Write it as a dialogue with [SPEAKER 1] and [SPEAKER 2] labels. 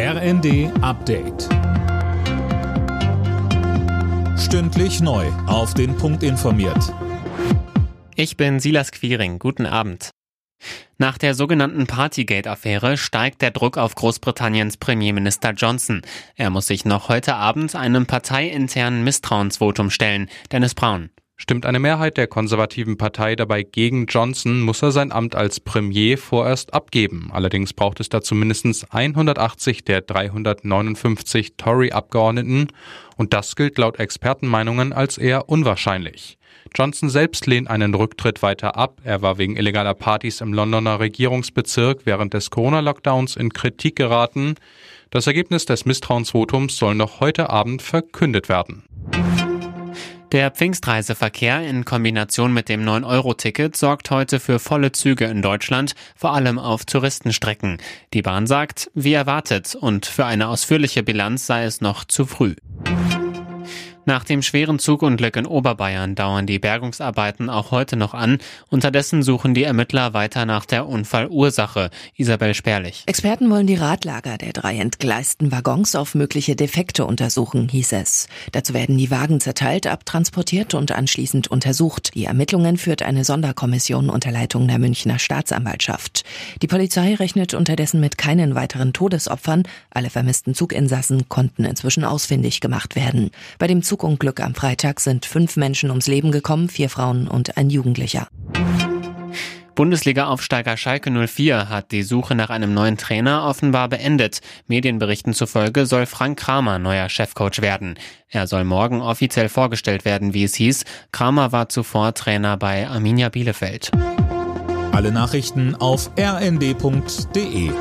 [SPEAKER 1] RND Update. Stündlich neu. Auf den Punkt informiert.
[SPEAKER 2] Ich bin Silas Quiring. Guten Abend. Nach der sogenannten Partygate-Affäre steigt der Druck auf Großbritanniens Premierminister Johnson. Er muss sich noch heute Abend einem parteiinternen Misstrauensvotum stellen. Dennis Braun.
[SPEAKER 3] Stimmt eine Mehrheit der konservativen Partei dabei gegen Johnson, muss er sein Amt als Premier vorerst abgeben. Allerdings braucht es dazu mindestens 180 der 359 Tory-Abgeordneten und das gilt laut Expertenmeinungen als eher unwahrscheinlich. Johnson selbst lehnt einen Rücktritt weiter ab. Er war wegen illegaler Partys im Londoner Regierungsbezirk während des Corona-Lockdowns in Kritik geraten. Das Ergebnis des Misstrauensvotums soll noch heute Abend verkündet werden.
[SPEAKER 2] Der Pfingstreiseverkehr in Kombination mit dem 9-Euro-Ticket sorgt heute für volle Züge in Deutschland, vor allem auf Touristenstrecken. Die Bahn sagt, wie erwartet, und für eine ausführliche Bilanz sei es noch zu früh. Nach dem schweren Zugunglück in Oberbayern dauern die Bergungsarbeiten auch heute noch an. Unterdessen suchen die Ermittler weiter nach der Unfallursache. Isabel Spärlich.
[SPEAKER 4] Experten wollen die Radlager der drei entgleisten Waggons auf mögliche Defekte untersuchen, hieß es. Dazu werden die Wagen zerteilt, abtransportiert und anschließend untersucht. Die Ermittlungen führt eine Sonderkommission unter Leitung der Münchner Staatsanwaltschaft. Die Polizei rechnet unterdessen mit keinen weiteren Todesopfern. Alle vermissten Zuginsassen konnten inzwischen ausfindig gemacht werden. Bei dem Zug Zugunglück am Freitag sind fünf Menschen ums Leben gekommen, vier Frauen und ein Jugendlicher.
[SPEAKER 2] Bundesliga-Aufsteiger Schalke 04 hat die Suche nach einem neuen Trainer offenbar beendet. Medienberichten zufolge soll Frank Kramer neuer Chefcoach werden. Er soll morgen offiziell vorgestellt werden, wie es hieß. Kramer war zuvor Trainer bei Arminia Bielefeld.
[SPEAKER 1] Alle Nachrichten auf rnd.de